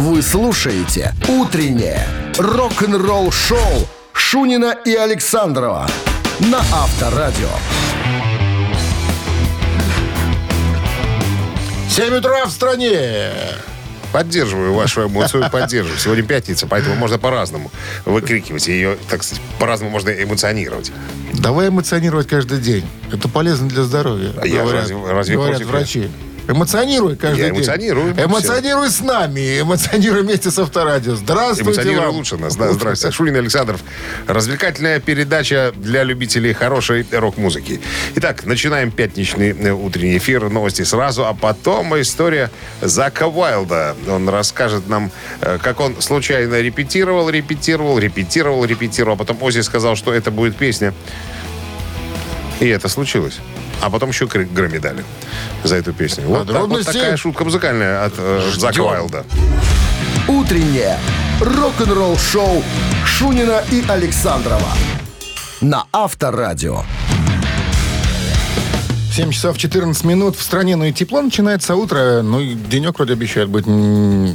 Вы слушаете «Утреннее рок-н-ролл-шоу» Шунина и Александрова на Авторадио. 7 утра в стране. Поддерживаю вашу эмоцию, поддерживаю. Сегодня пятница, поэтому можно по-разному выкрикивать. Ее, так сказать, по-разному можно эмоционировать. Давай эмоционировать каждый день. Это полезно для здоровья. А я говорят, разве- разве говорят врачи. Эмоционируй каждый Я день. эмоционирую. Эмоционируй с нами. Эмоционируй вместе с Авторадио. Здравствуйте Эмоционирую вам. лучше нас. Да, здравствуйте. Шунин Александров. Развлекательная передача для любителей хорошей рок-музыки. Итак, начинаем пятничный э, утренний эфир. Новости сразу, а потом история Зака Уайлда. Он расскажет нам, э, как он случайно репетировал, репетировал, репетировал, репетировал. А потом Ози сказал, что это будет песня. И это случилось. А потом еще Грэ- Грэмми дали за эту песню. Вот, так- вот такая шутка музыкальная от э, Зака. Уайлда. «Утреннее рок-н-ролл-шоу» Шунина и Александрова на Авторадио. 7 часов 14 минут в стране, ну и тепло начинается утро. Ну и денек вроде обещает быть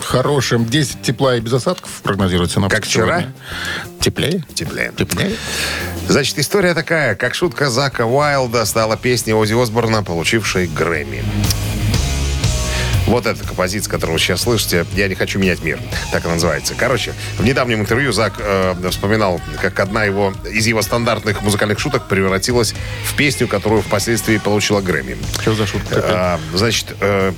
хорошим. 10 тепла и без осадков прогнозируется. на Как вчера? Теплее? Теплее. Теплее. Значит, история такая. Как шутка Зака Уайлда стала песней Ози Осборна, получившей Грэмми. Вот эта композиция, которую вы сейчас слышите, «Я не хочу менять мир», так и называется. Короче, в недавнем интервью Зак э, вспоминал, как одна его из его стандартных музыкальных шуток превратилась в песню, которую впоследствии получила Грэмми. Что за шутка? А, значит, э,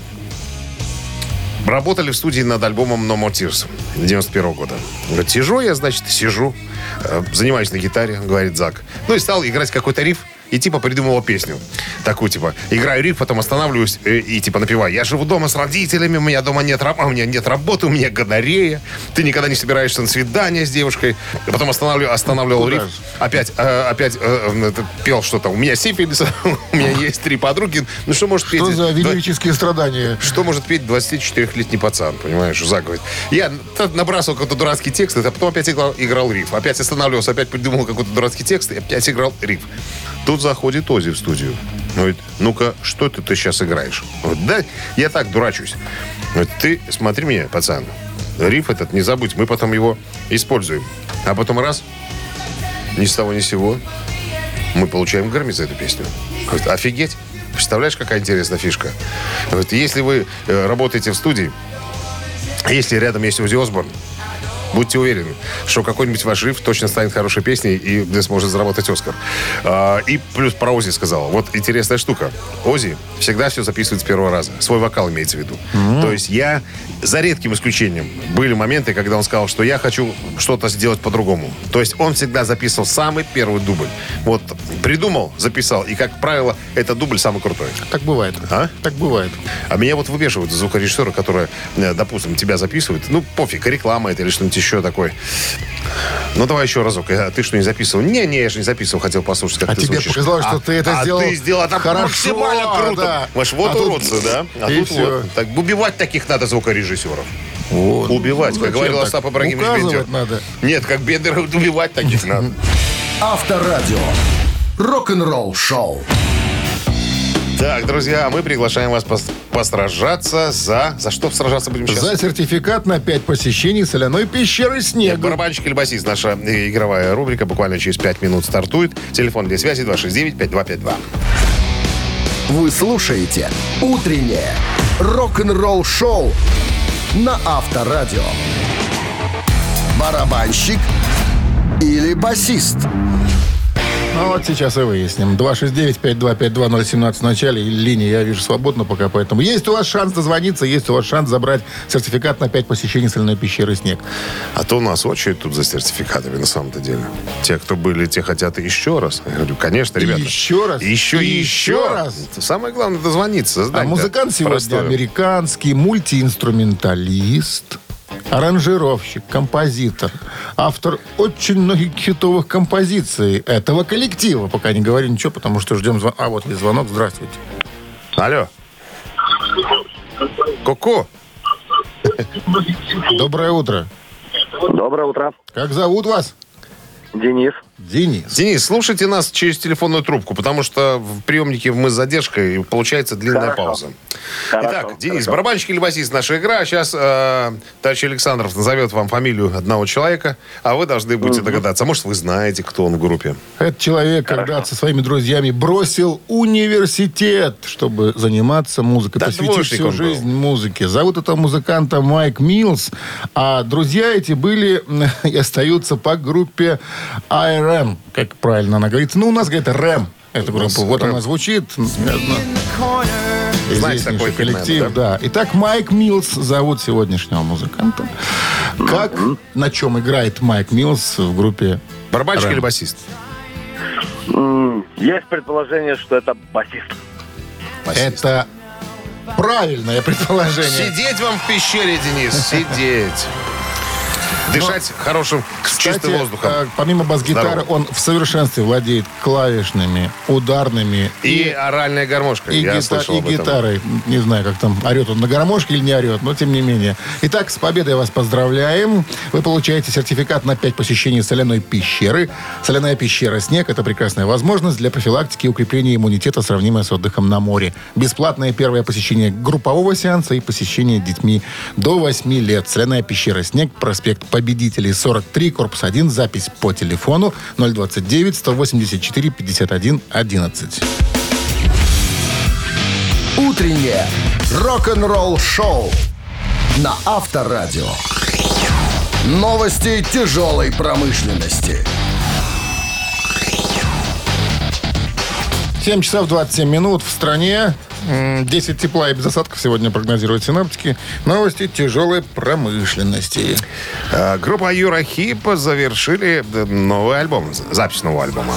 работали в студии над альбомом No More Tears 91 года. Говорит, сижу я, значит, сижу, э, занимаюсь на гитаре, говорит Зак. Ну и стал играть какой-то риф, и типа придумывал песню. Такую, типа, играю риф, потом останавливаюсь э, и, типа напеваю. Я живу дома с родителями, у меня дома нет, раб- а у меня нет работы, у меня гонорея. Ты никогда не собираешься на свидание с девушкой. И потом останавливал, останавливал Куда риф. же? Опять, э, опять э, пел что-то. У меня сифилис, у меня есть три подруги. Ну что может петь? Что за велические страдания? что может петь 24-летний пацан, понимаешь, Зак говорит. Я набрасывал какой-то дурацкий текст, а потом опять играл, играл риф. Опять останавливался, опять придумал какой-то дурацкий текст, и опять играл риф. Тут заходит Ози в студию. Говорит, ну-ка, что это ты сейчас играешь? Говорит, да, я так дурачусь. Говорит, ты смотри меня, пацан. Риф этот не забудь, мы потом его используем. А потом раз, ни с того ни с сего, мы получаем Грэмми за эту песню. Говорит, офигеть. Представляешь, какая интересная фишка? Говорит, если вы э, работаете в студии, если рядом есть Узи Осборн, будьте уверены, что какой-нибудь ваш риф точно станет хорошей песней и сможет заработать Оскар. А, и плюс про Ози сказал. Вот интересная штука. Ози всегда все записывает с первого раза. Свой вокал имеется в виду. То есть я, за редким исключением, были моменты, когда он сказал, что я хочу что-то сделать по-другому. То есть он всегда записывал самый первый дубль. Вот придумал, записал. И, как правило, этот дубль самый крутой. Так бывает. А? Так бывает. А меня вот выбешивают звукорежиссеры, которые, э, допустим, тебя записывают. Ну, пофиг, реклама это или что-нибудь еще такое. Ну, давай еще разок. А ты что, не записывал? Не-не, я же не записывал, хотел послушать, как А ты тебе звучишь. показалось, что А- ты это а сделал ты сделал это хорошо, максимально круто. да. Маш, вот А тут- уродцы, да? А и тут всё. вот. Так, убивать таких надо звукорежиссеров. Вот. Убивать, Ну, как говорил так? Остап Ибрагимович Бендер. Надо. Нет, как Бендер, убивать таких надо. Авторадио. Рок-н-ролл-шоу. Так, друзья, мы приглашаем вас пос- посражаться за... За что сражаться будем сейчас? За сертификат на 5 посещений соляной пещеры снега. Барабанщик или басист, наша э, игровая рубрика буквально через 5 минут стартует. Телефон для связи 269-5252. Вы слушаете «Утреннее рок-н-ролл-шоу» на Авторадио. Барабанщик или басист? Ну вот сейчас и выясним. 269-5252-017 в начале. И линия, я вижу, свободна пока, поэтому есть у вас шанс дозвониться, есть у вас шанс забрать сертификат на 5 посещений соляной пещеры снег. А то у нас очередь тут за сертификатами на самом-то деле. Те, кто были, те хотят еще раз. Я говорю, конечно, И ребята. еще раз. Еще И и еще раз. Самое главное дозвониться. А музыкант сегодня простое. американский мультиинструменталист, аранжировщик, композитор, автор очень многих хитовых композиций этого коллектива. Пока не говорю ничего, потому что ждем звонок. А вот есть звонок. Здравствуйте. Алло. Ку-ку. Доброе утро. Доброе утро. Как зовут вас? Денис. Денис. Денис, слушайте нас через телефонную трубку, потому что в приемнике мы с задержкой, и получается длинная Хорошо. пауза. Хорошо, Итак, Денис, хорошо. барабанщик или басист наша игра. Сейчас э, товарищ Александров назовет вам фамилию одного человека, а вы должны будете догадаться. А может, вы знаете, кто он в группе. Этот человек когда-то со своими друзьями бросил университет, чтобы заниматься музыкой, Да посвятив всю он был. жизнь музыке. Зовут этого музыканта Майк Милс, а друзья эти были и остаются по группе IRM, как правильно она говорится. Ну, у нас говорит рэм. Эта У нас группа. Вот рэм. она звучит. Знаете такой коллектив, наверное, да. Итак, Майк Милс зовут сегодняшнего музыканта. Как, на чем играет Майк Милс в группе Барабанщик Рэм. или басист? М, Есть предположение, что это басист. Басист. Это правильное предположение. Сидеть вам в пещере, Денис, сидеть. Дышать хорошим, чистым Кстати, воздухом. э, помимо бас-гитары, он в совершенстве владеет клавишными, ударными И оральная гармошка. и, Я гита- и гитарой. Не знаю, как там, орет он на гармошке или не орет, но тем не менее. Итак, с победой вас поздравляем. Вы получаете сертификат на 5 посещений соляной пещеры. Соляная пещера «Снег» — это прекрасная возможность для профилактики и укрепления иммунитета, сравнимая с отдыхом на море. Бесплатное первое посещение группового сеанса и посещение детьми до 8 лет. Соляная пещера «Снег», проспект Победителей, 43, корпус 1, запись по телефону 029 184 51 11. Утреннее рок-н-ролл-шоу на Авторадио. Новости тяжелой промышленности. 7 часов 27 минут в стране. М, 10 тепла и без осадков сегодня прогнозируют синаптики. Новости тяжелой промышленности. Э, Группа Юрахип завершили э, новый альбом, запись нового альбома.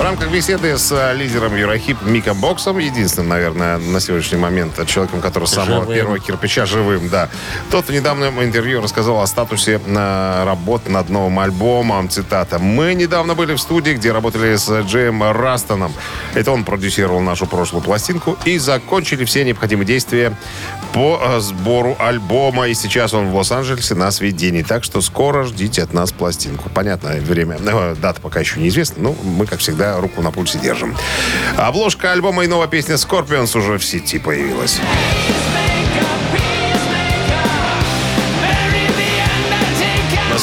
В рамках беседы с э, лидером Юрахип Миком Боксом, единственным, наверное, на сегодняшний момент человеком, который с самого Живым. первого кирпича живым, да. Тот в недавнем интервью рассказал о статусе э, работы над новым альбомом. Цитата. «Мы недавно были в студии, где работали с Джеем Растоном. Это он продюсировал нашу прошлую пластинку. И закончили все необходимые действия по э, сбору альбома. И сейчас он в Лос-Анджелесе на сведении. Так что скоро ждите от нас пластинку. Понятно, время, дата пока еще неизвестна, но мы, как всегда, руку на пульсе держим. Обложка альбома и новая песня Scorpions уже в сети появилась.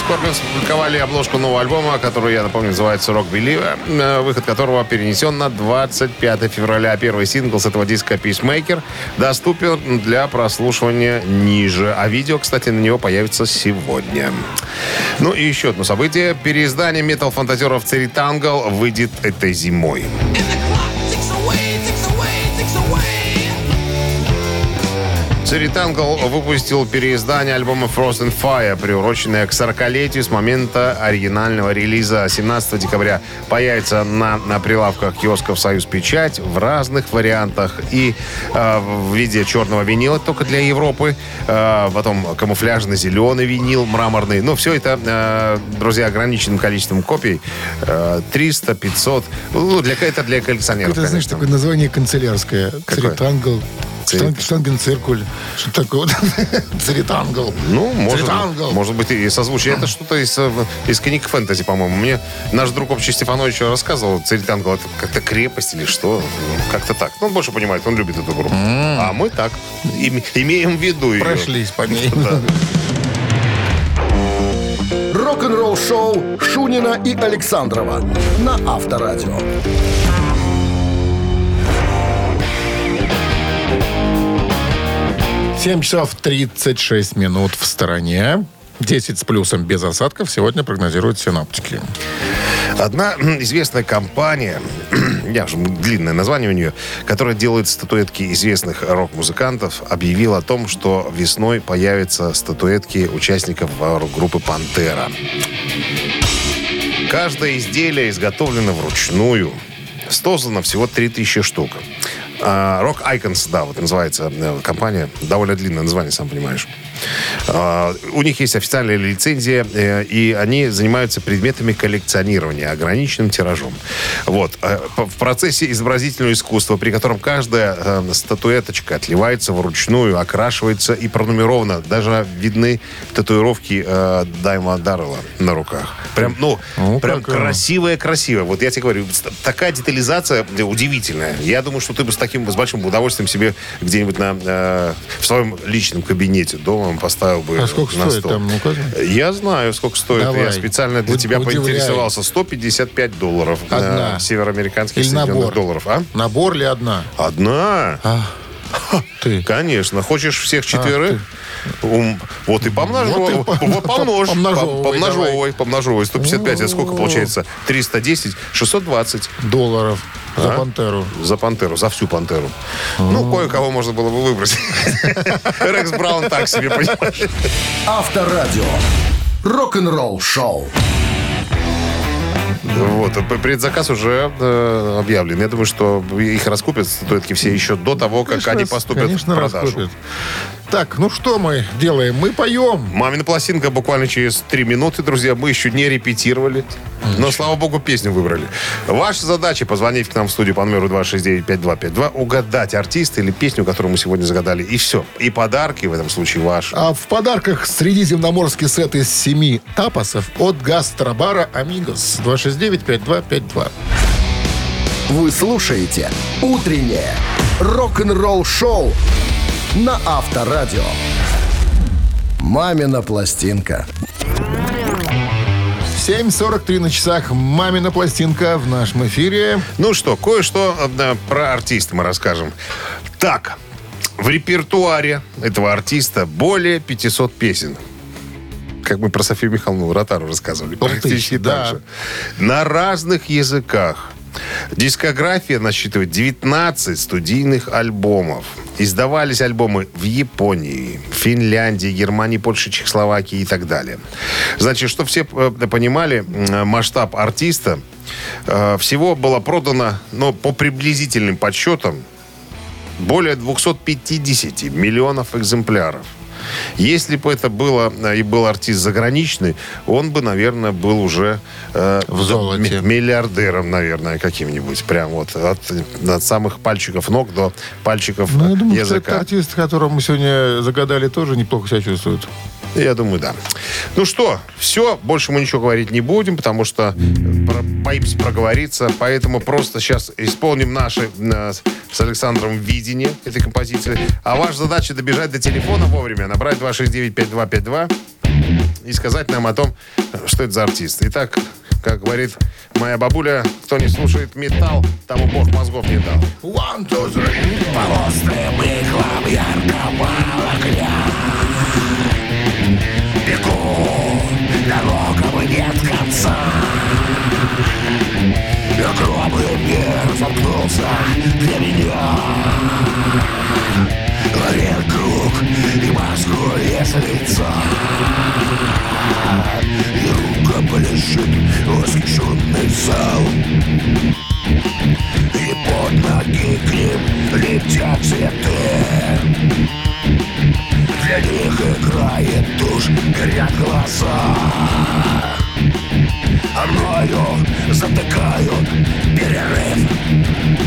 Scorpions опубликовали обложку нового альбома, который, я напомню, называется «Rock Believer», э, выход которого перенесен на 25 февраля. Первый сингл с этого диска «Peacemaker» доступен для прослушивания ниже. А видео, кстати, на него появится сегодня. Ну и еще одно событие. Переиздание метал-фантазеров «Cirith Ungol» выйдет этой зимой. Cirith Ungol выпустил переиздание альбома Frost and Fire, приуроченное к 40-летию с момента оригинального релиза. 17 декабря появится на, на прилавках киосков «Союз Печать» в разных вариантах. И э, в виде черного винила только для Европы. э, потом камуфляжный зеленый винил, мраморный. Ну, все это, э, друзья, ограниченным количеством копий. Э, 300, 500. Ну, для, это для коллекционеров, Это, знаешь, конечно. такое название канцелярское. Cirith Ungol. Штанг- Штангенциркуль. Что такое? Cirith Ungol. Ну, может, Cirith Ungol. может быть, и созвучие. Это что-то из, э, из книг фэнтези, по-моему. Мне наш друг Общий Стефанович рассказывал, Cirith Ungol это как-то крепость или что. Ну, Как-то так. Ну, он больше понимает, он любит эту группу. А мы так. Им- имеем в виду ее. Прошлись по ней. Да. Рок-н-ролл-шоу Шунина и Александрова на Авторадио. Семь часов 36 минут в стороне. 10 с плюсом без осадков сегодня прогнозируют синаптики. Одна известная компания, я же длинное название у нее, которая делает статуэтки известных рок-музыкантов, объявила о том, что весной появятся статуэтки участников группы «Пантера». Каждое изделие изготовлено вручную. Создано всего 3000 штук. А, Rock Icons, да, вот называется э, компания. Довольно длинное название, сам понимаешь. А, У них есть официальная лицензия, э, и они занимаются предметами коллекционирования, ограниченным тиражом. Вот. По- В процессе изобразительного искусства, при котором каждая э, статуэточка отливается вручную, окрашивается и пронумерована. Даже видны татуировки э, Дайма Даррелла на руках. Прям, ну, Ну, прям как, э, красивая-красивая. Вот я тебе говорю, такая детализация э, удивительная. Я думаю, что ты бы с таким, с большим удовольствием себе где-нибудь на, э, в своем личном кабинете дома поставил бы А сколько на стоит стол. там, указано? Я знаю, сколько стоит. Давай. Я специально для Уд- тебя удивляй. поинтересовался. 155 долларов. э, Одна. североамериканских Или Соединенных набор? долларов. А? Набор ли одна? Одна? А, ты. Конечно. Хочешь всех четверых? Ум, вот и помножу. Вот и Вот, пом- помножь. помножевывай, Помножевывай. Помножевывай. 155. Это сколько получается? 310. 620. Долларов за А? пантеру. За пантеру, за всю пантеру. Ну, кое-кого можно было бы выбрать. Рекс Браун так себе, понимаешь? Авторадио. Рок-н-ролл шоу. Вот, а предзаказ уже э, объявлен. Я думаю, что их раскупят статуэтки все еще до того, как Конечно, они поступят конечно, в продажу. раскупят. Так, ну что мы делаем? Мы поем. Мамина пластинка буквально через три минуты, друзья. Мы еще не репетировали. Но, слава богу, песню выбрали. Ваша задача позвонить к нам в студию по номеру 269-5252, угадать артиста или песню, которую мы сегодня загадали. И все. И подарки в этом случае ваши. А в подарках средиземноморский сет из семи тапосов от гастробара «Амигос». 269-5252. Вы слушаете «Утреннее рок-н-ролл-шоу» на Авторадио. «Мамина пластинка». 7.43 на часах. «Мамина пластинка» в нашем эфире. Ну что, кое-что э, про артиста мы расскажем. Так, в репертуаре этого артиста более 500 песен. Как мы про Софию Михайловну Ротару рассказывали. Практически да. так же. На разных языках. Дискография насчитывает 19 студийных альбомов. Издавались альбомы в Японии, Финляндии, Германии, Польше, Чехословакии и так далее. Значит, чтобы все э, понимали масштаб артиста, э, всего было продано, ну, по приблизительным подсчетам, более 250 миллионов экземпляров. Если бы это было э, и был артист заграничный, он бы, наверное, был уже э, В золоте. ми- миллиардером, наверное, каким-нибудь. Прям вот от, от самых пальчиков ног до пальчиков Ну, я думаю, что языка. этот артист, которого мы сегодня загадали, тоже неплохо себя чувствует. Я думаю, да. Ну что, все, больше мы ничего говорить не будем, потому что про- боимся проговориться, поэтому просто сейчас исполним наше э, с Александром видение этой композиции. А ваша задача добежать до телефона вовремя, набрать 269-5252 и сказать нам о том, что это за артист. Итак, как говорит моя бабуля, кто не слушает металл, тому бог мозгов не дал. One, two, three. Горит круг, и мозгу лес лица. И рука полежит восхищенный зал. И под ноги к ним летят цветы. Для них играет тушь, горят глаза. А мною затыкают перерыв.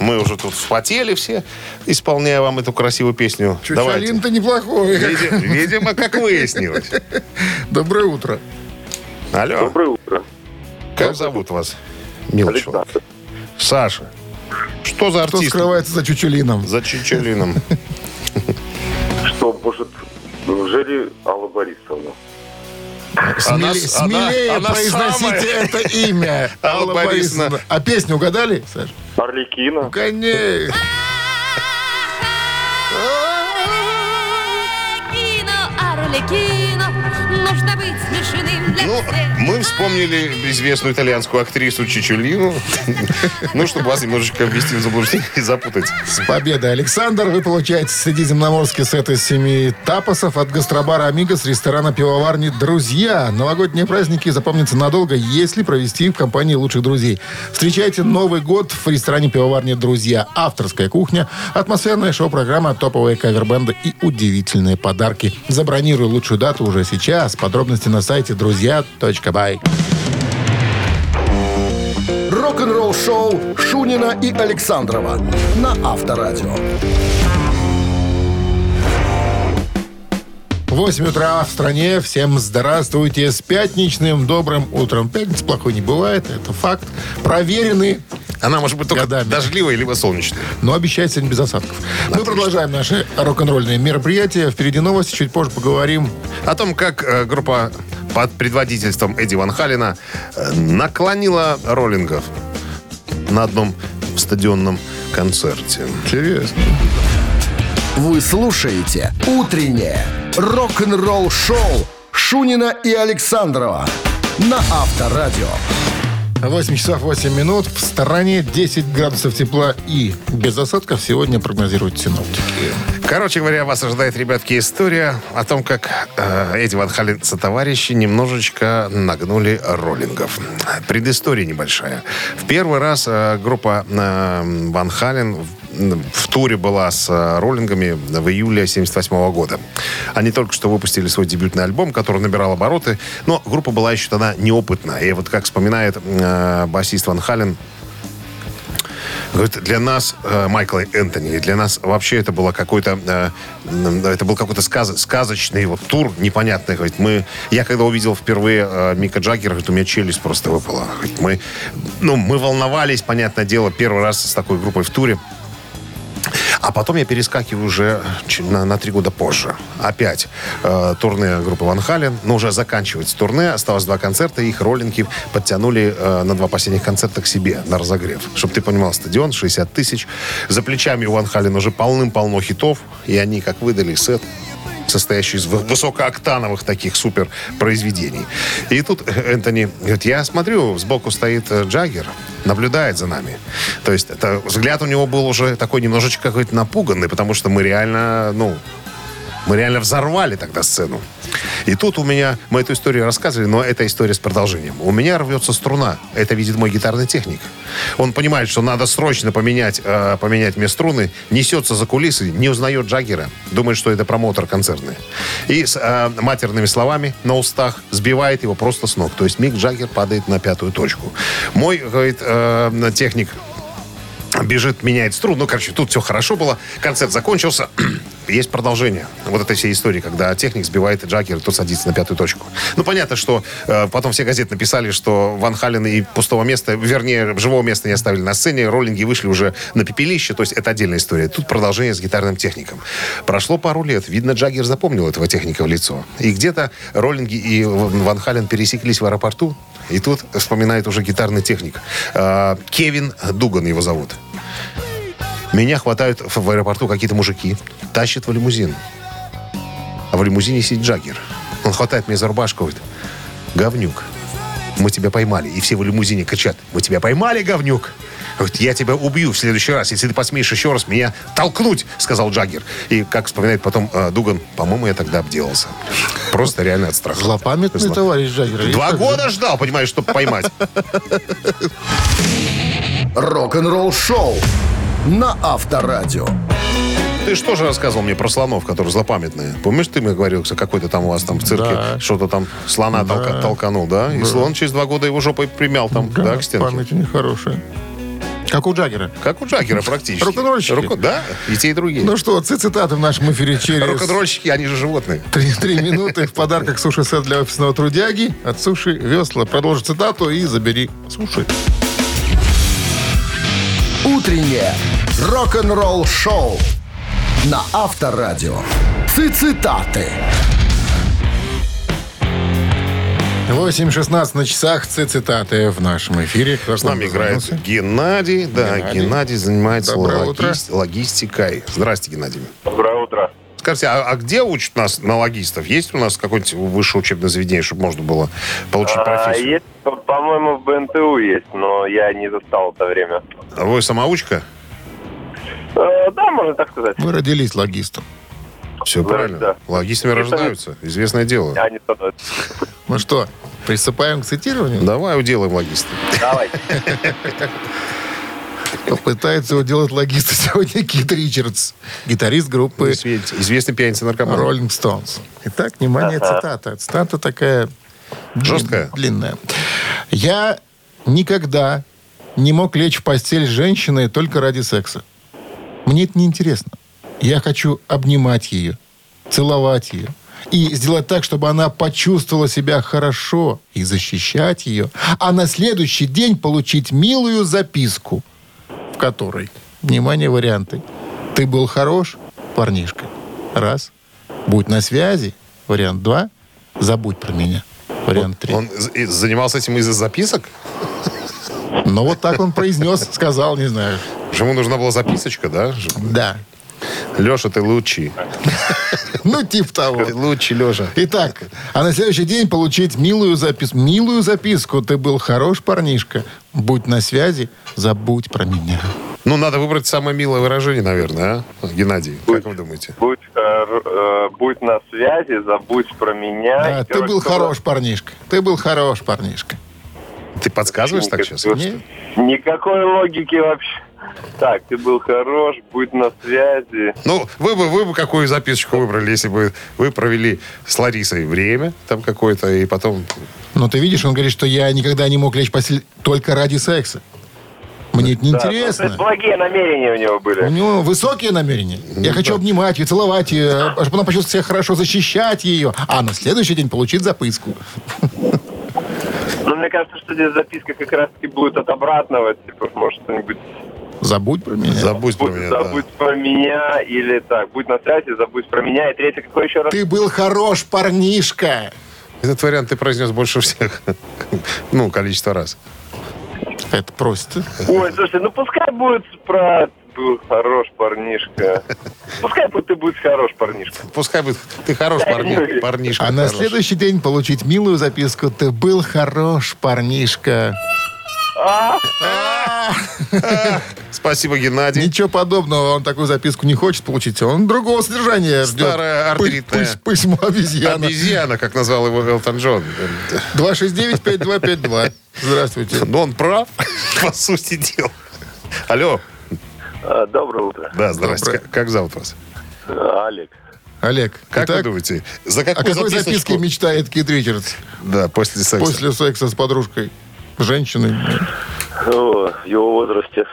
Мы уже тут вспотели все, исполняя вам эту красивую песню. Чучалин-то неплохой. Види- Видимо, как выяснилось. Доброе утро. Алло, Доброе утро. как зовут вас? Милый человек. Саша. Что за артист? скрывается за Чучелином? За Чичелином. Что, может, неужели Алла Борисовна? Она Смеле- она- смелее она произносите самая. это имя. Алла Борисовна. А песню угадали, Саш? Орликина? Конечно. Арлекино, Нужно быть смешным для Ну, всех мы вспомнили известную итальянскую актрису Чичулину. Ну, чтобы вас немножечко ввести в заблуждение и запутать. С победой, Александр! Вы получаете средиземноморский сет из семи тапосов от гастробара «Амиго» с ресторана пивоварни «Друзья». Новогодние праздники запомнятся надолго, если провести в компании лучших друзей. Встречайте Новый год в ресторане пивоварни «Друзья». Авторская кухня, атмосферная шоу-программа, топовые кавербенды и удивительные подарки. Забронируй лучшую дату уже сейчас. Подробности на сайте друзья.бай. Рок-н-ролл шоу Шунина и Александрова на Авторадио. 8 утра в стране. Всем здравствуйте. С пятничным добрым утром. Пятница плохой не бывает. Это факт. Проверенный Она может быть только Годами. дождливая, либо солнечная. но обещает сегодня без осадков. Мы продолжаем наши рок-н-ролльные мероприятия. Впереди новости, чуть позже поговорим. О том, как э, группа под предводительством Эдди Ван Халина э, наклонила роллингов на одном стадионном концерте. Интересно. Вы слушаете «Утреннее рок-н-ролл-шоу» Шунина и Александрова на Авторадио. 8 часов 8 минут. В стороне 10 градусов тепла и без осадков сегодня прогнозируют синоптики. Короче говоря, вас ожидает, ребятки, история о том, как э, Эдди Ван Хален товарищи немножечко нагнули роллингов. Предыстория небольшая. В первый раз э, группа э, Ван Хален в, туре была с э, роллингами в июле 78 года. Они только что выпустили свой дебютный альбом, который набирал обороты, но группа была еще тогда неопытна. И вот как вспоминает э, басист Ван Хален, Говорит, для нас, э, Майкл Энтони, для нас вообще это было какой-то, э, это был какой-то сказ- сказочный вот тур непонятный. Говорит, мы, я когда увидел впервые э, Мика Джаггера, говорит, у меня челюсть просто выпала. Говорит, мы, ну, мы волновались, понятное дело, первый раз с такой группой в туре. А потом я перескакиваю уже на, на три года позже. Опять э, турне группы Ван Хален. Но уже заканчивается турне. Осталось два концерта. Их роллинги подтянули э, на два последних концерта к себе на разогрев. Чтобы ты понимал, стадион 60 тысяч. За плечами у Ван Хален уже полным-полно хитов. И они как выдали сет состоящий из вы- высокооктановых таких супер произведений. И тут Энтони говорит, я смотрю, сбоку стоит э, Джаггер, наблюдает за нами. То есть это, взгляд у него был уже такой немножечко какой-то напуганный, потому что мы реально, ну, мы реально взорвали тогда сцену. И тут у меня, мы эту историю рассказывали, но это история с продолжением. У меня рвется струна. Это видит мой гитарный техник. Он понимает, что надо срочно поменять, э, поменять мне струны, несется за кулисы, не узнает Джаггера, думает, что это промоутер концертный. И с э, матерными словами на устах сбивает его просто с ног. То есть Мик Джаггер падает на пятую точку. Мой, говорит, э, техник бежит, меняет струн. Ну, короче, тут все хорошо было. Концерт закончился. Есть продолжение вот этой всей истории, когда техник сбивает Джаггер, и тот садится на пятую точку. Ну, понятно, что э, потом все газеты написали, что Ван Хален и пустого места, вернее, живого места не оставили на сцене, роллинги вышли уже на пепелище, то есть это отдельная история. Тут продолжение с гитарным техником. Прошло пару лет, видно, Джаггер запомнил этого техника в лицо. И где-то роллинги и Ван Хален пересеклись в аэропорту, и тут вспоминает уже гитарный техник. Э, Кевин Дуган его зовут. Меня хватают в аэропорту какие-то мужики, тащат в лимузин. А в лимузине сидит Джаггер. Он хватает меня за рубашку, говорит, говнюк, мы тебя поймали. И все в лимузине кричат, мы тебя поймали, говнюк. Говорит, я тебя убью в следующий раз, если ты посмеешь еще раз меня толкнуть, сказал Джаггер. И, как вспоминает потом э, Дуган, по-моему, я тогда обделался. Просто реально от страха. Злопамятный Зло- товарищ Джаггера. Два Есть года ждал, понимаешь, чтобы поймать. Рок-н-ролл шоу на Авторадио. Ты что же рассказывал мне про слонов, которые злопамятные? Помнишь, ты мне говорил, что какой-то там у вас там в цирке Да. что-то там слона Да. толка- толканул, да? И слон через два года его жопой примял там, да, Да, к стенке. память у них хорошая. Как у Джаггера. Как у Джаггера практически. Рок-н-ролльщики. Руко- Да, и те, и другие. Ну что, цитаты в нашем эфире через Рок-н-ролльщики, они же животные. три, три минуты. В подарках суши-сет для офисного трудяги от Суши Весла. Продолжи цитату и забери суши. Утреннее рок-н-ролл шоу на Авторадио. Цитаты. 8.16 на часах. Цитаты в нашем эфире. Кто С нами играет? Геннадий. Да, Геннадий. Геннадий, занимается логис- логистикой. Здрасте, Геннадий. Доброе утро. Скажите, а, а где учат нас на логистов? Есть у нас какое-нибудь высшее учебное заведение, чтобы можно было получить А, профессию? есть, по- по-моему, в БНТУ есть, но я не застал это время. А Вы самоучка? Э, да, можно так сказать. Вы родились логистом. Все Да, правильно. да. Логистами рождаются. Известное дело. Я не становлюсь. Ну что, приступаем к цитированию? Давай уделаем логиста. Давай. Попытается его делать логист сегодня Кит Ричардс, гитарист группы Известный пьяница наркоман. Rolling Stones. Итак, внимание, цитата. Цитата такая Жесткая? длинная. Я никогда не мог лечь в постель с женщиной только ради секса. Мне это неинтересно. Я хочу обнимать ее, целовать ее и сделать так, чтобы она почувствовала себя хорошо и защищать ее, а на следующий день получить милую записку, в которой, внимание, варианты. Ты был хорош, парнишка. Раз. Будь на связи. Вариант два. Забудь про меня. Вариант три. Он занимался этим из-за записок? Но вот так он произнес, сказал, не знаю. Ему нужна была записочка, да? Да. Леша, ты лучший. Ну, типа того. Ты лучший, Леша. Итак, а на следующий день получить милую записку. Милую записку. Ты был хорош, парнишка. Будь на связи, забудь про меня. Ну, надо выбрать самое милое выражение, наверное, а? Геннадий, как вы думаете? Будь, э, э, будь на связи, забудь про меня. Да, И, ты короче, был хорош, парнишка. Ты был хорош, парнишка. Ты подсказываешь так сейчас? Не? Никакой логики вообще. Так, ты был хорош, будь на связи. Ну, вы бы, вы бы какую записочку выбрали, если бы вы провели с Ларисой время там какое-то, и потом... Но ты видишь, он говорит, что я никогда не мог лечь в постель только ради секса. Мне это Да, ну, неинтересно. есть благие намерения у него У были. него высокие намерения. Ну Я хочу обнимать ее, целовать ее, чтобы она почувствовала себя хорошо, защищать ее. А на следующий день получить записку. Но мне кажется, что здесь записка как раз-таки будет от обратного. Типа, может, что-нибудь Забудь про меня. Забудь про меня, да. забудь про меня или так, будь на связи, забудь про меня. И третье, какой еще раз? Ты был хорош, парнишка. Этот вариант ты произнес больше всех. Ну, количество раз. Это просит. Ой, слушай, ну пускай будет про был хорош парнишка. Пускай будет ты будешь хорош парнишка. Пускай будет, ты хорош парни- парнишка. А на хорош. следующий день получить милую записку. Ты был хорош, парнишка. Спасибо, Геннадий. Ничего подобного. Он такую записку не хочет получить. Он другого содержания ждет. Старая артритная. пысь- Письмо обезьяна. Обезьяна, как назвал его Элтон Джон. 269-5252. Здравствуйте. Но он прав, по сути дела. Алло. А, Доброе утро. Да, здрасте. Доброе. Как, как зовут вас? А, Олег. Олег, Как итак, вы думаете, за о какую какой записке записочку? мечтает Кит Ричардс Да, после секса. после секса с подружкой? Женщиной. О, в его возрасте.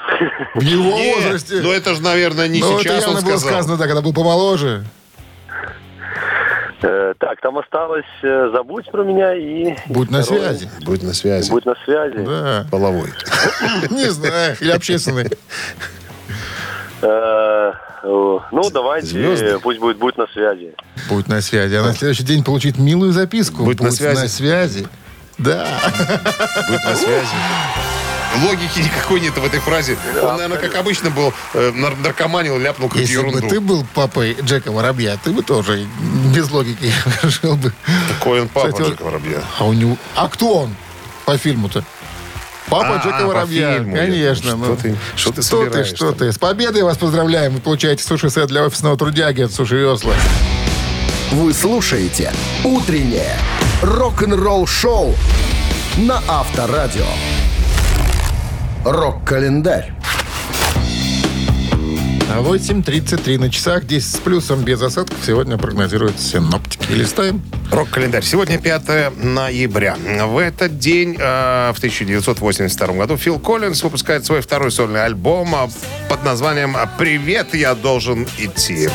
В его Не, возрасте. Ну это же, наверное, не Ну, это сейчас он явно было сказал. сказано, да, когда был помоложе. Э, Так, там осталось э, забудь про меня и... Будь на Второе. связи. Будь на связи. Будь на связи. Да. Половой. Не знаю. Или общественный. Э, Ну, давайте, Звезды. пусть будет будь на связи. Будь на связи. А на следующий день получить милую записку. Будь на связи. на связи. Да. Будь на связи. Логики никакой нет в этой фразе. Он, наверное, как обычно был, э, нар- наркоманил, ляпнул какую-то Если ерунду. бы ты был папой Джека Воробья, ты бы тоже без логики жил бы. Какой он папа Кстати, он- Джека Воробья. А у него... А кто он по фильму-то? Папа А, Джека а, по Воробья, фильму, я конечно. ну. что ты- что ты что ты, собираешь что там? ты. С победой вас поздравляем. Вы получаете суши-сет для офисного трудяги от Суши Весла. Вы слушаете «Утреннее рок-н-ролл-шоу» на Авторадио. Рок-календарь. А 8.33 на часах, 10 с плюсом, без осадков. Сегодня прогнозируют синоптики. Листаем. Рок-календарь. Сегодня 5 ноября. В этот день, э, в 1982 году, Фил Коллинз выпускает свой второй сольный альбом э, под названием «Привет, я должен идти».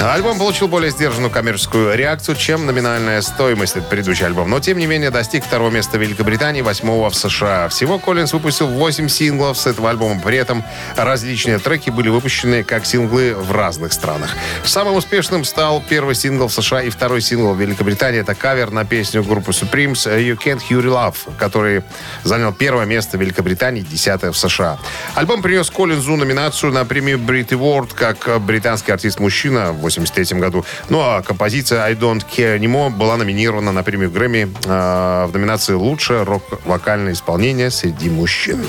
Альбом получил более сдержанную коммерческую реакцию, чем номинальная стоимость. Это предыдущий альбом. Но, тем не менее, достиг второго места в Великобритании, восьмого в США. Всего Коллинз выпустил 8 синглов с этого альбома. При этом различные треки были выпущены как синглы в разных странах. Самым успешным стал первый сингл в США и второй сингл в Великобритании. Это кавер на песню группы Supremes «You Can't Hurry Love», который занял первое место в Великобритании, десятое в США. Альбом принес Коллинзу номинацию на премию Brit Award как британский артист-мужчина в 1983 году. Ну а композиция «I Don't Care Anymore» была номинирована на премию Грэмми э, в номинации «Лучшее рок-вокальное исполнение среди мужчин».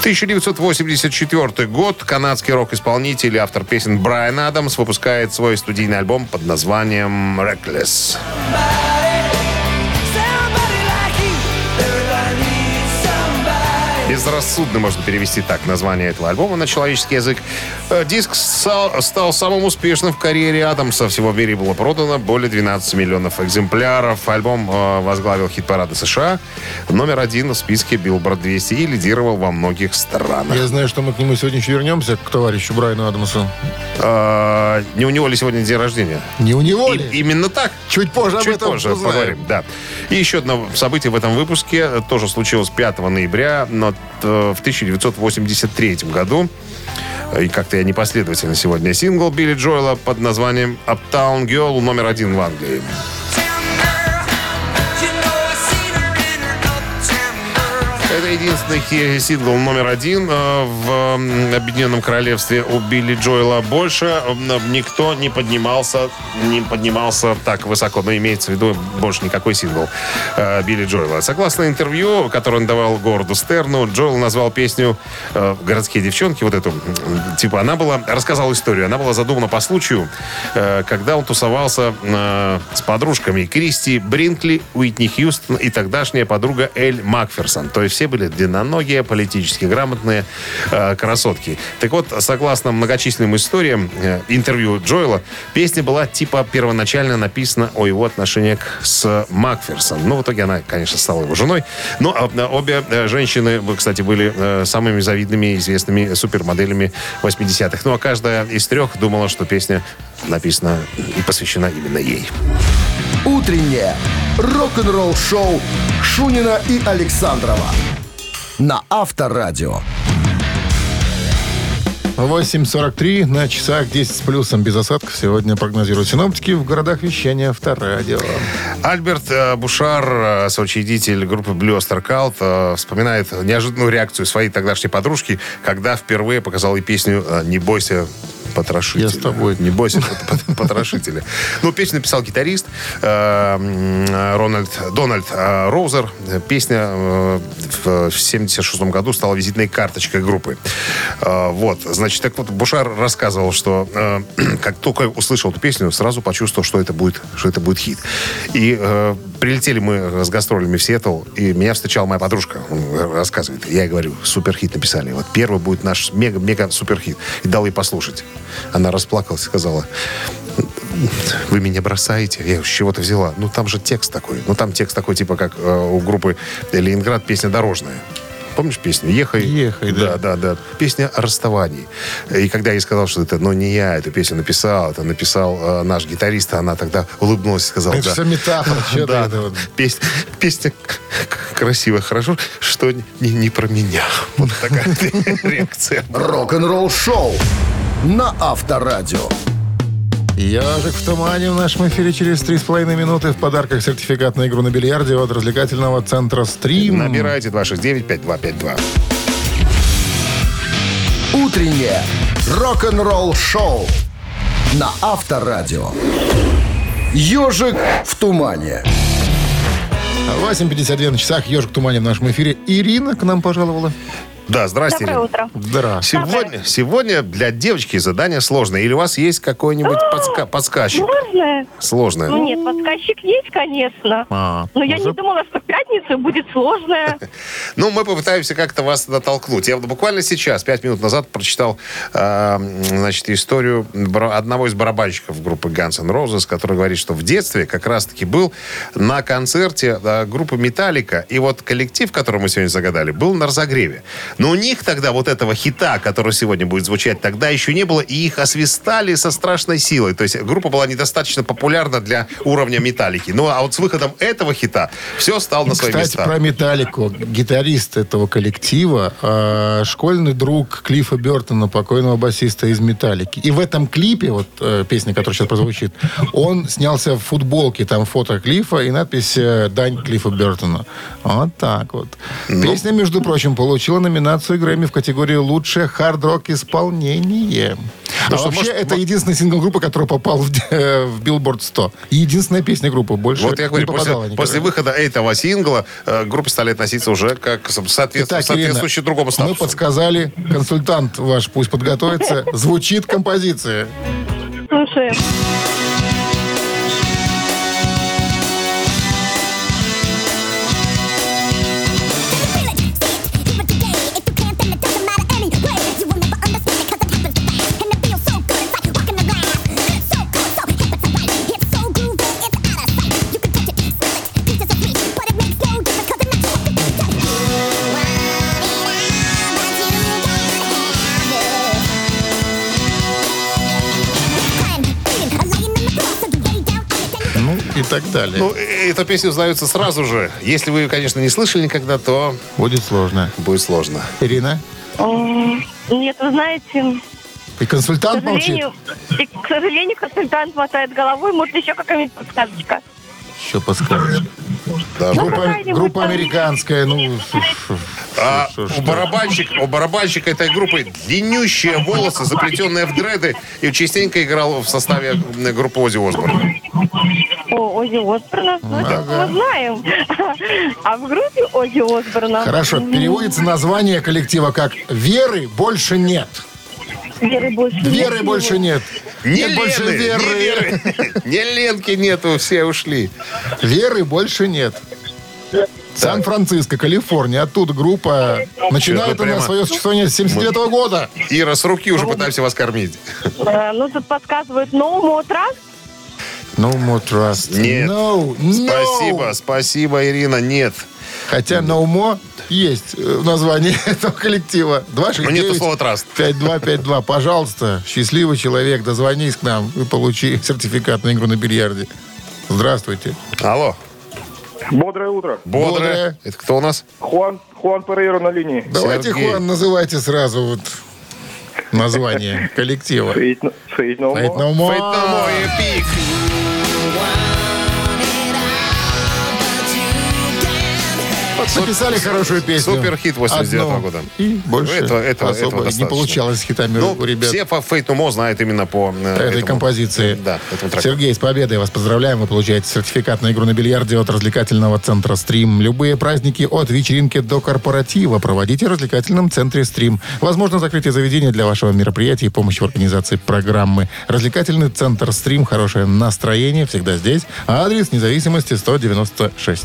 1984 год. Канадский рок-исполнитель и автор песен Брайан Адамс выпускает свой студийный альбом под названием «Reckless». Безрассудно можно перевести так название этого альбома на человеческий язык. Э, Диск стал, самым успешным в карьере Адамса. Всего в мире было продано более 12 миллионов экземпляров. Альбом э, возглавил хит-парады США, номер один в списке Billboard 200 и лидировал во многих странах. Я знаю, что мы к нему сегодня еще вернемся, к товарищу Брайану Адамсу. Э, не у него ли сегодня день рождения? Не у него ли? И- именно так. Чуть позже об Чуть этом позже узнаем. поговорим, да. И еще одно событие в этом выпуске тоже случилось 5 ноября, но в 1983 году. Э, И как-то я непоследовательно сегодня сингл Билли Джоэла под названием Uptown Girl номер один в Англии. Единственный сингл номер один э, в Объединенном Королевстве у Билли Джоэла. Больше никто не поднимался, не поднимался так высоко. Но имеется в виду больше никакой сингл э, Билли Джоэла. Согласно интервью, которое он давал городу Стерну, Джоэл назвал песню э, «Городские девчонки», вот эту, типа, она была, рассказал историю, она была задумана по случаю, когда он тусовался с подружками Кристи Бринкли, Уитни Хьюстон и тогдашняя подруга Эль Макферсон. То есть все были длинноногие, политически грамотные э, красотки. Так вот, согласно многочисленным историям э, интервью Джоэла, песня была типа первоначально написана о его отношениях с Макферсон. Ну, в итоге она, конечно, стала его женой. Но э, обе э, женщины, кстати, были э, самыми завидными и известными супермоделями 80-х. Ну, а каждая из трех думала, что песня написана и посвящена именно ей. Утреннее рок-н-ролл-шоу Шунина и Александрова на Авторадио. 8.43 на часах 10 с плюсом без осадков. Сегодня прогнозируют синоптики в городах вещания Авторадио. Альберт э, Бушар, э, соучредитель группы Blue Cult, э, вспоминает неожиданную реакцию своей тогдашней подружки, когда впервые показал ей песню «Не бойся потрошителя». Я с тобой. «Не бойся пот- пот- потрошителя». Ну, песню написал гитарист э, Рональд, Дональд э, Роузер. Песня э, в 76 году стала визитной карточкой группы. Вот, значит, так вот, Бушар рассказывал, что как только услышал эту песню, сразу почувствовал, что это будет, что это будет хит. И прилетели мы с гастролями в Сиэтл, и меня встречала моя подружка. Он рассказывает. Я ей говорю, суперхит написали. Вот первый будет наш мега-мега суперхит. И дал ей послушать. Она расплакалась и сказала, вы меня бросаете. Я с чего ты взяла? Ну, там же текст такой. Ну, там текст такой, типа, как э, у группы Ленинград песня «Дорожная». Помнишь песню? «Ехай». «Ехай», да. Да, да, да. Песня о расставании. И когда я ей сказал, что это, ну, не я эту песню написал, это написал э, наш гитарист, она тогда улыбнулась и сказала, Это да. все метафора. чё ты Да, это вот? песня, песня красивая, хорошо, что не, не про меня. Вот такая реакция. Рок-н-ролл-шоу на Авторадио. Ежик в тумане в нашем эфире через 3,5 минуты. В подарках сертификат на игру на бильярде от развлекательного центра «Стрим». Набирайте 269-5252. Утреннее рок-н-ролл-шоу на Авторадио. Ежик в тумане. 8.52 на часах. Ежик в тумане в нашем эфире. Ирина к нам пожаловала. Да, здрасте. Доброе Ирина. утро. Здравствуйте. Сегодня, сегодня для девочки задание сложное. Или у вас есть какой-нибудь подска- подсказчик? Сложное? Сложное. Ну нет, подсказчик есть, конечно. А, Но я уже- не думала, что в пятницу будет сложное. Ну, мы попытаемся как-то вас натолкнуть. Я вот буквально сейчас, пять минут назад, прочитал э, значит, историю бара- одного из барабанщиков группы Guns N' Roses, который говорит, что в детстве как раз-таки был на концерте э, группы Металлика, и вот коллектив, который мы сегодня загадали, был на разогреве. Но у них тогда вот этого хита, который сегодня будет звучать, тогда еще не было, и их освистали со страшной силой. То есть группа была недостаточно популярна для уровня металлики. Ну, а вот с выходом этого хита все стало на свои Кстати, места. про Металлику. Гитарист этого коллектива, э, школьный друг Клиффа Бертона, покойного басиста из Металлики. И в этом клипе, вот э, песня, которая сейчас прозвучит, он снялся в футболке, там фото Клиффа и надпись э, «Дань Клиффа Бертона». Вот так вот. Ну. Песня, между прочим, получила номинацию Грэмми в категории «Лучшее хард-рок исполнение». Ну а что, вообще, может, это единственный сингл группы, который попал в, э, в Billboard 100. Единственная песня группы. Больше Вот я говорю, не попадала после, никогда. после выхода этого сингла э, к группе стали относиться уже как соответствующий, Итак, соответствующий Ирина, другому Мы статусу. подсказали, консультант ваш пусть подготовится. Звучит композиция. Слушаем. Так далее. Ну, эта песня узнается сразу же. Если вы, конечно, не слышали никогда, то Будет сложно. будет сложно. Ирина? Нет, вы знаете, И к консультант молчит? сожалению, и, к сожалению, консультант мотает головой. Может, еще какая-нибудь подсказочка. Еще подскажешь. Да. Ну, Группа, группа американская, ну... А Что, что, у, барабанщик, у барабанщика этой группы длиннющие волосы, заплетенные в дреды, и частенько играл в составе группы Ози Осборн. О, Ози Осборна. Ну, это Ага. мы знаем. А в группе Ози Осборна... Хорошо, переводится название коллектива как «Веры больше нет». Веры больше нет. Веры больше нет. Не Нет больше веры. не Веры, не Ленки нету, все ушли. Веры больше нет. Сан-Франциско, Калифорния. Оттуда группа начинает она прямо- свое существование с 79 года. Ира, с руки уже пытаемся вас кормить. Э, Ну, тут подсказывают No More Trust. No more trust. Нет. No, no. Спасибо, спасибо, Ирина, нет. Хотя no more есть э, в названии этого коллектива. Но 269 нету слова траст. 5252. Пожалуйста, счастливый человек, дозвонись к нам и получи сертификат на игру на бильярде. Здравствуйте. Алло, Бодрое утро. бодрое. Бодрое. Это кто у нас? Хуан, Хуан Перейро на линии. Давайте, Сергей. Хуан, называйте сразу вот название коллектива. Фейт, фейт no Фейт и Пик. Написали хорошую песню. Суперхит 89 Одну. года. И больше Этого- этого- особо этого не получалось с хитами Ну, у ребят. все Фейт No More знают именно по э, этой этому- композиции. Да, этому треку. Сергей, с победой вас поздравляем. Вы получаете сертификат на игру на бильярде от развлекательного центра «Стрим». Любые праздники от вечеринки до корпоратива проводите в развлекательном центре «Стрим». Возможно, закрытие заведения для вашего мероприятия и помощь в организации программы. Развлекательный центр «Стрим». Хорошее настроение всегда здесь. Адрес независимости 196.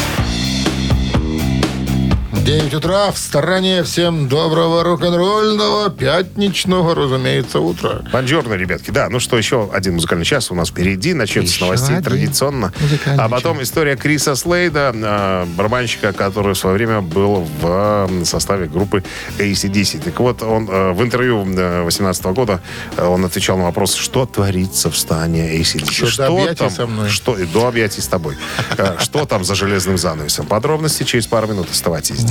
9 утра в стороне. Всем доброго рок-н-ролльного пятничного, разумеется, утра. Бонжорно, ребятки. Да, ну что, еще один музыкальный час у нас впереди. Начнется с новостей один традиционно. А потом час. история Криса Слейда, э, барабанщика, который в свое время был в э, составе группы ACDC. Так вот, он э, в интервью 2018 года э, он отвечал на вопрос, что творится в стане ACDC. Что, до объятий там, со мной? Что, и до объятий с тобой. Э, Что там за железным занавесом? Подробности через пару минут. Оставайтесь здесь.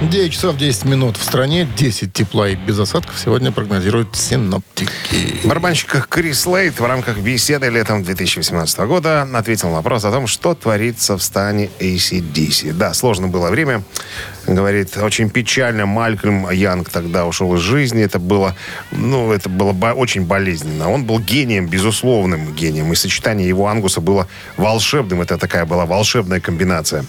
9 часов 10 минут в стране, 10 тепла и без осадков сегодня прогнозируют синоптики. Барабанщик Крис Лейт в рамках беседы летом 2018 года ответил на вопрос о том, что творится в стане ACDC. Да, сложно было время. Говорит, очень печально. Малькольм Янг тогда ушел из жизни. Это было, ну, это было очень болезненно. Он был гением, безусловным гением. И сочетание его ангуса было волшебным. Это такая была волшебная комбинация.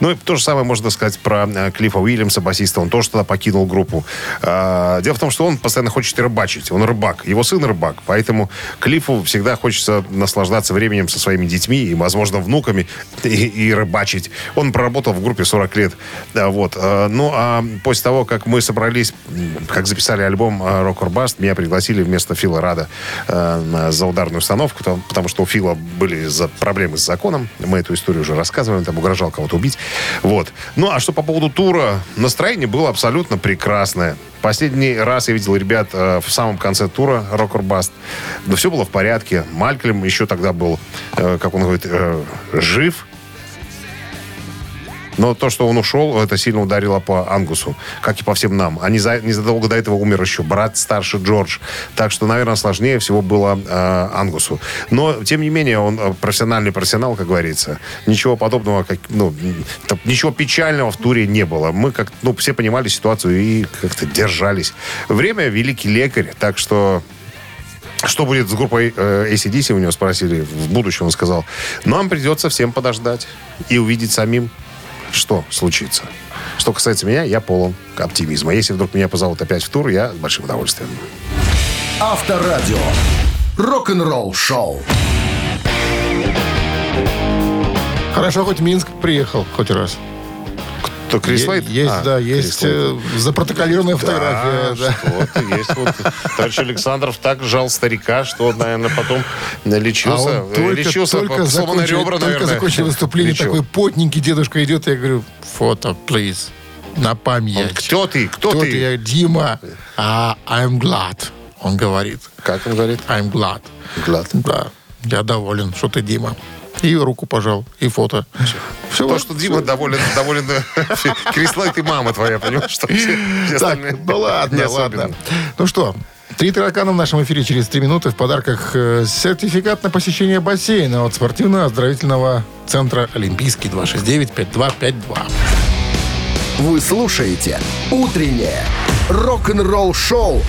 Ну и то же самое можно сказать про э, Клиффа Уильямса, Уильямса, басиста, он тоже тогда покинул группу. А, дело в том, что он постоянно хочет рыбачить. Он рыбак. Его сын рыбак. Поэтому Клиффу всегда хочется наслаждаться временем со своими детьми и, возможно, внуками и, и рыбачить. Он проработал в группе 40 лет. Да, вот. А, Ну, а после того, как мы собрались, как записали альбом «Рок or Bust», меня пригласили вместо Фила Рада за ударную установку, потому что у Фила были проблемы с законом. Мы эту историю уже рассказывали, он там угрожал кого-то убить. Вот. Ну, а что по поводу тура, настроение было абсолютно прекрасное. Последний раз я видел ребят э, в самом конце тура «Рок or Bust». Но все было в порядке. Малькольм еще тогда был, э, как он говорит, э, жив. Но то, что он ушел, это сильно ударило по Ангусу, как и по всем нам. А неза- незадолго до этого умер еще брат старший Джордж. Так что, наверное, сложнее всего было э, Ангусу. Но, тем не менее, он э, профессиональный профессионал, как говорится. Ничего подобного, как, ну, там, ничего печального в туре не было. Мы как, ну, все понимали ситуацию и как-то держались. Время великий лекарь, так что что будет с группой э, ACDC, у него спросили в будущем, он сказал, нам придется всем подождать и увидеть самим, что случится. Что касается меня, я полон оптимизма. Если вдруг меня позовут опять в тур, я с большим удовольствием. Авторадио. Рок-н-ролл шоу. Хорошо, хоть Минск приехал хоть раз. То Крис Лайт? Есть, А, да, есть э, запротоколированная фотография. Да, да. что-то есть. Вот. Товарищ Александров так жал старика, что, наверное, потом лечился. А он только, лечился, только, закончил, ребра, только наверное. закончил выступление, лечил. такой потненький дедушка идет, я говорю, фото, please, на Он, память. кто ты? Кто, Кто ты? ты? Я, Дима, а, I'm glad, он говорит. Как он говорит? I'm glad. Глад. Да, я доволен, что ты Дима. И руку пожал, и фото. Все, То, что Дима доволен, доволен Крис Лайт и мама твоя, понимаешь? Что все, все Так, ну ладно, ладно. Ну что, три таракана в нашем эфире через три минуты. В подарках э, сертификат на посещение бассейна от спортивно-оздоровительного центра «Олимпийский» 269-5252. Вы слушаете «Утреннее рок-н-ролл-шоу»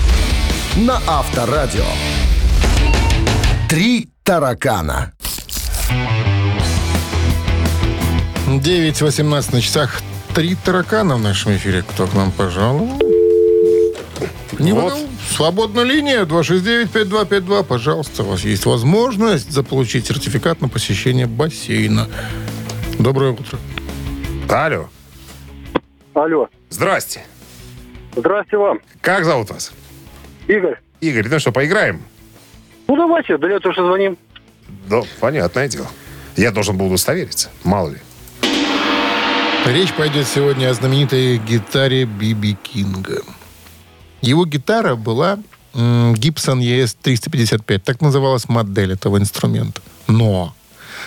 на Авторадио. «Три таракана». 9.18 на часах. Три таракана в нашем эфире. Кто к нам пожаловал? Не Вот. Свободная линия 269-5252. Пожалуйста, у вас есть возможность заполучить сертификат на посещение бассейна. Доброе утро. Алло. Алло. Здрасте. Здрасте вам. Как зовут вас? Игорь. Игорь, ну что, поиграем? Ну, давайте, до лета уже звоним. Да, понятное дело. Я должен был удостовериться. Мало ли. Речь пойдет сегодня о знаменитой гитаре Биби Кинга. Его гитара была Gibson ES-355. Так называлась модель этого инструмента. Но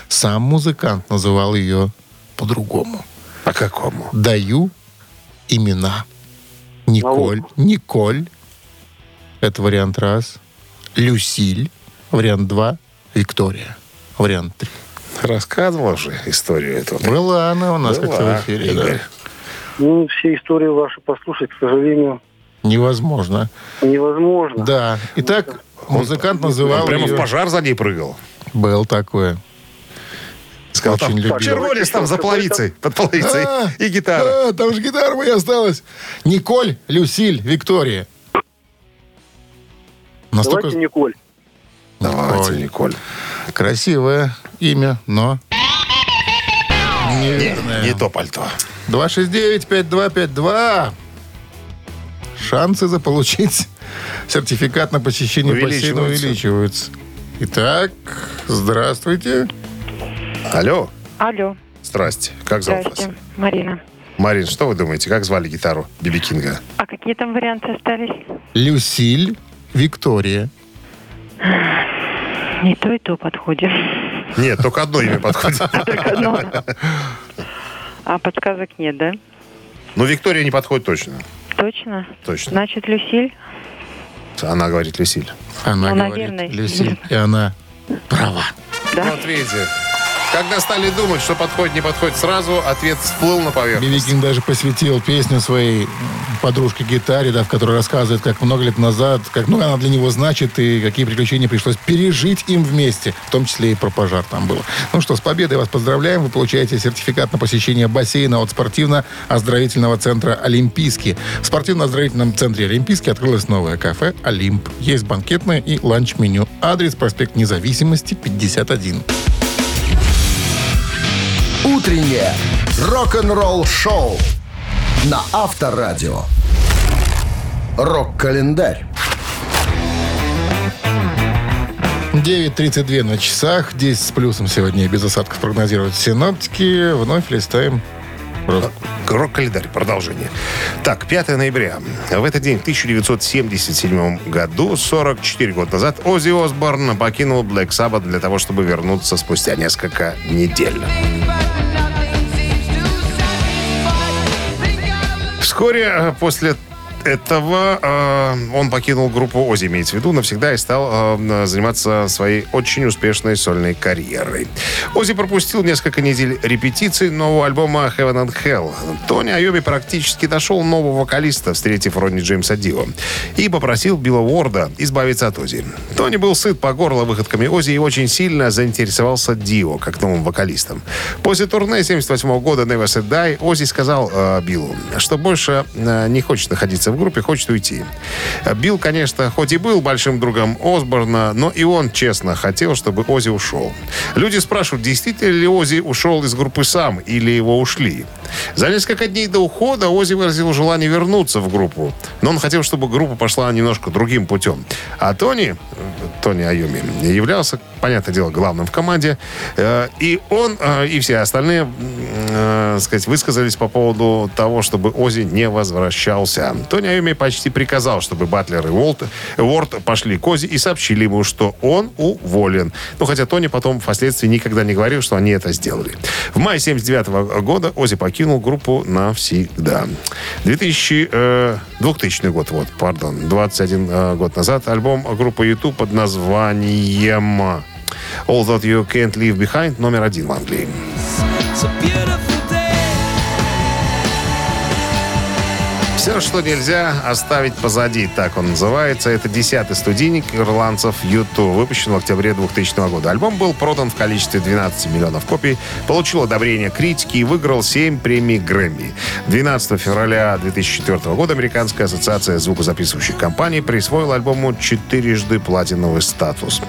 сам музыкант называл ее по-другому. По какому? Даю имена. Николь. Николь. Это вариант раз. Люсиль. Вариант два. Виктория. Вариант три. Рассказывал же историю эту. Была она у нас как-то в эфире. да. Ну, все истории ваши послушать, к сожалению, Невозможно. невозможно. Да. Итак, музыкант называл Он прямо ее- в пожар за ней прыгал. Был такое. Сказал, Очень там любил. червонец там за половицей, под половицей. А, И гитара. а, там же гитара моя осталась. Николь, Люсиль, Виктория. Настолько Давайте Николь. Давайте, Николь. Красивое имя, но неверное. Не то пальто. 269-5252. Шансы заполучить сертификат на посещение бассейна Увеличиваются. Итак, здравствуйте. Алло. Алло. Здрасте. Как зовут вас? Здрасте. Марина. Марин, что вы думаете, как звали гитару Биби Кинга? А какие там варианты остались? Люсиль, Виктория. Не то и то подходит. Нет, только одно имя подходит. Только одно. А подсказок нет, да? Ну, Виктория не подходит точно. Точно? Точно. Значит, Люсиль? Она говорит Люсиль. Она Ну, говорит. Люсиль, и она права. Да? Вот видите. Когда стали думать, что подходит, не подходит сразу, ответ всплыл на поверхность. Бибикин даже посвятил песню своей подружке гитаре, да, в которой рассказывает, как много лет назад, как много она для него значит и какие приключения пришлось пережить им вместе. В том числе и про пожар там было. Ну что, с победой вас поздравляем. Вы получаете сертификат на посещение бассейна от спортивно-оздоровительного центра «Олимпийский». В спортивно-оздоровительном центре «Олимпийский» открылось новое кафе «Олимп». Есть банкетное и ланч-меню. Адрес проспект Независимости, 51. Утреннее рок-н-ролл-шоу на Авторадио. Рок-календарь. 9.32 на часах. 10 с плюсом сегодня без осадков прогнозируют синоптики. Вновь листаем рок- Рок-календарь. Продолжение. Так, 5 ноября. В этот день, в 1977 году, 44 года назад, Оззи Осборн покинул Black Sabbath для того, чтобы вернуться спустя несколько недель. Вскоре э, после этого э, он покинул группу Ози, имеется в виду, навсегда и стал э, заниматься своей очень успешной сольной карьерой. Ози пропустил несколько недель репетиций нового альбома Heaven and Hell. Тони Айоби практически нашел нового вокалиста, встретив Ронни Джеймса Дио, и попросил Билла Уорда избавиться от Ози. Тони был сыт по горло выходками Ози и очень сильно заинтересовался Дио как новым вокалистом. После турне 78 года Never Say Die Ози сказал э, Биллу, что больше э, не хочет находиться в группе, хочет уйти. Билл, конечно, хоть и был большим другом Осборна, но и он честно хотел, чтобы Ози ушел. Люди спрашивают, действительно ли Ози ушел из группы сам или его ушли. За несколько дней до ухода Ози выразил желание вернуться в группу, но он хотел, чтобы группа пошла немножко другим путем. А Тони, Тони Айоми, являлся, понятное дело, главным в команде, э, и он э, и все остальные, э, сказать, высказались по поводу того, чтобы Ози не возвращался. Тони Айоми почти приказал, чтобы Батлер и Уолт, Уорд пошли к Ози и сообщили ему, что он уволен. Ну, хотя Тони потом впоследствии никогда не говорил, что они это сделали. В мае 79 года Ози покинул группу навсегда. 2000, э, 2000 год, вот, пардон, 21 э, год назад альбом группы YouTube под названием All That You Can't Leave Behind номер один в Англии. Все, что нельзя оставить позади, так он называется. Это десятый студийник ирландцев YouTube, выпущен в октябре 2000 года. Альбом был продан в количестве 12 миллионов копий, получил одобрение критики и выиграл 7 премий Грэмми. 12 февраля 2004 года Американская ассоциация звукозаписывающих компаний присвоила альбому четырежды платиновый статус.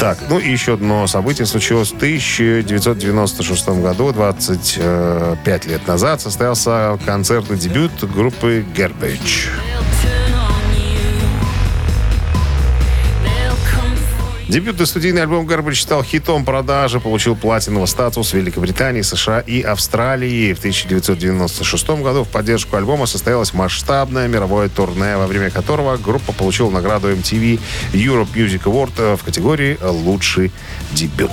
Так, ну и еще одно событие случилось в 1996 году, 25 лет назад, состоялся концертный дебют группы Garbage. Дебютный студийный альбом Garbage стал хитом продажи, получил платиновый статус в Великобритании, США и Австралии. В 1996 году в поддержку альбома состоялось масштабное мировое турне, во время которого группа получила награду MTV Europe Music Award в категории «Лучший дебют».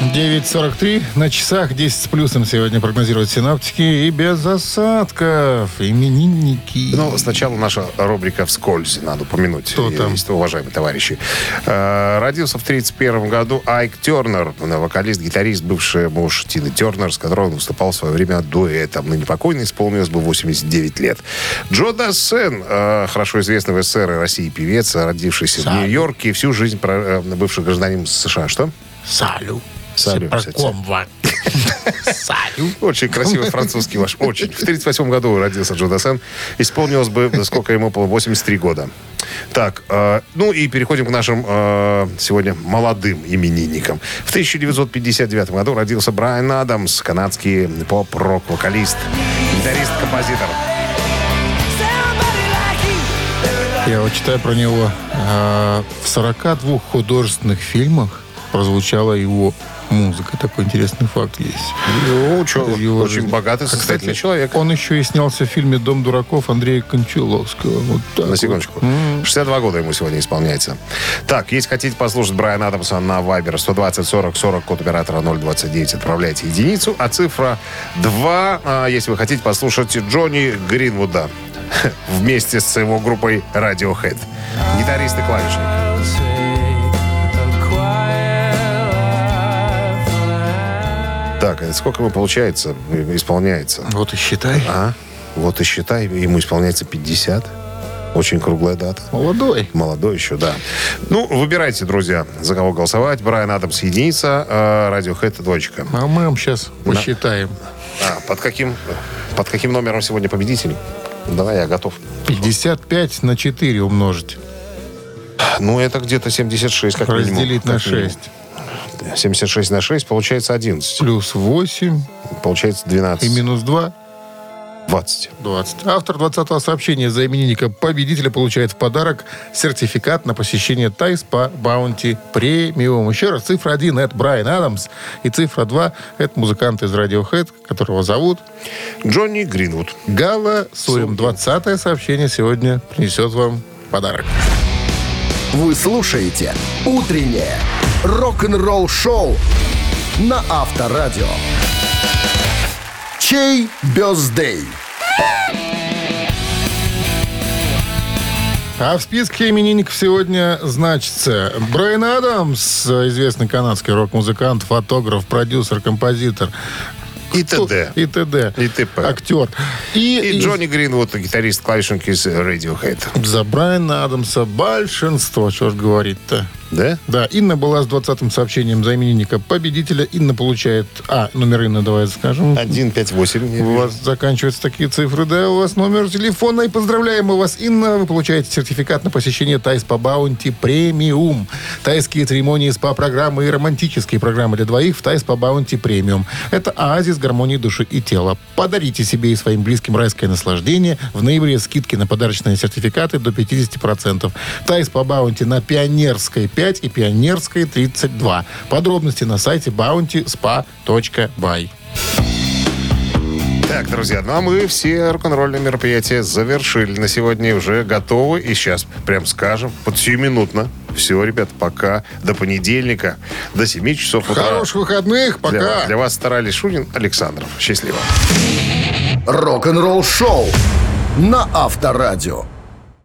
9.43 на часах, 10 с плюсом сегодня прогнозируют синаптики и без осадков. Именинники. Ну, сначала наша рубрика «Вскользь» надо упомянуть. Кто там? Есть, уважаемые товарищи. Э, Родился в 1931 году Айк Тернер, вокалист, гитарист, бывший муж Тины Тернер, с которым он выступал в свое время дуэтом. Ныне покойный, исполнилось бы 89 лет. Джо Дассен, э, хорошо известный в СССР и России певец, родившийся в Нью-Йорке, всю жизнь э, бывший гражданин США. Что? Салю. Салю. Сепарком, Салю. Очень красивый французский ваш, очень. В 1938 году родился Джо Дассен. Исполнилось бы, сколько ему было, 83 года. Так, э, ну и переходим к нашим э, сегодня молодым именинникам. В 1959 году родился Брайан Адамс, канадский поп-рок-вокалист, гитарист-композитор. Я вот читаю про него. э, В 42 художественных фильмах прозвучала его музыка. Такой интересный факт есть. Ну, чё, его очень жизни. богатый, А, состоятельный кстати, человек. Он еще и снялся в фильме «Дом дураков» Андрея Кончаловского. Вот так На вот. секундочку. М. 62 года ему сегодня исполняется. Так, если хотите послушать Брайана Адамса на Viber 120 40 40, код оператора 029, отправляйте единицу, а цифра 2, а, если вы хотите послушать Джонни Гринвуда вместе с его группой Radiohead. Гитарист и клавишник. Так, это сколько ему получается, э, исполняется? Вот и считай. А, вот и считай, ему исполняется 50. Очень круглая дата. Молодой. Молодой еще, да. Ну, выбирайте, друзья, за кого голосовать. Брайан Адамс единица, а Radiohead двоечка. А мы вам сейчас посчитаем. А, под каким, под каким номером сегодня победитель? Давай, я готов. 55 на 4 умножить. Ну, это где-то 76, как минимум. Разделить на Как минимум. 6. 76 на 6, получается 11. Плюс 8 Получается 12. и минус 2 20. 20. Автор 20-го сообщения за именинника победителя получает в подарок сертификат на посещение Тайс по Баунти премиум. Еще раз, цифра 1 это Брайан Адамс, и цифра 2 это музыкант из Radiohead, которого зовут Джонни Гринвуд. Голосуем. 20-е сообщение сегодня принесет вам подарок. Вы слушаете «Утреннее рок-н-ролл-шоу» на Авторадио. Чей бездей? А в списке именинников сегодня значится Брайан Адамс, известный канадский рок-музыкант, фотограф, продюсер, композитор. И т.д. И т.д. И т.п.. Актер. И, И и Джонни Гринвуд, гитарист клавишник из Radiohead. за Брайана Адамса большинство, что ж говорить-то. Да? Да, Инна была с 20-м сообщением за именинника победителя. Инна получает... А, номер Инны давай скажем. 158. У вас заканчиваются такие цифры, да, у вас номер телефона. И поздравляем мы вас, Инна. Вы получаете сертификат на посещение Thai Spa Bounty Premium. Тайские церемонии СПА-программы и романтические программы для двоих в Thai Spa Bounty Premium. Это оазис гармонии души и тела. Подарите себе и своим близким райское наслаждение. В ноябре скидки на подарочные сертификаты до 50%. Thai Spa Bounty на Пионерской 5 и Пионерской 32. Подробности на сайте bountyspa.by. Так, друзья, ну а мы все рок-н-ролльные мероприятия завершили на сегодня уже готовы. И сейчас прям скажем, под сиюминутно. Все, ребят, пока. До понедельника, до 7 часов утра. Хороших выходных, Для, пока. для вас старались Шунин, Александров. Счастливо. Рок-н-ролл-шоу на Авторадио.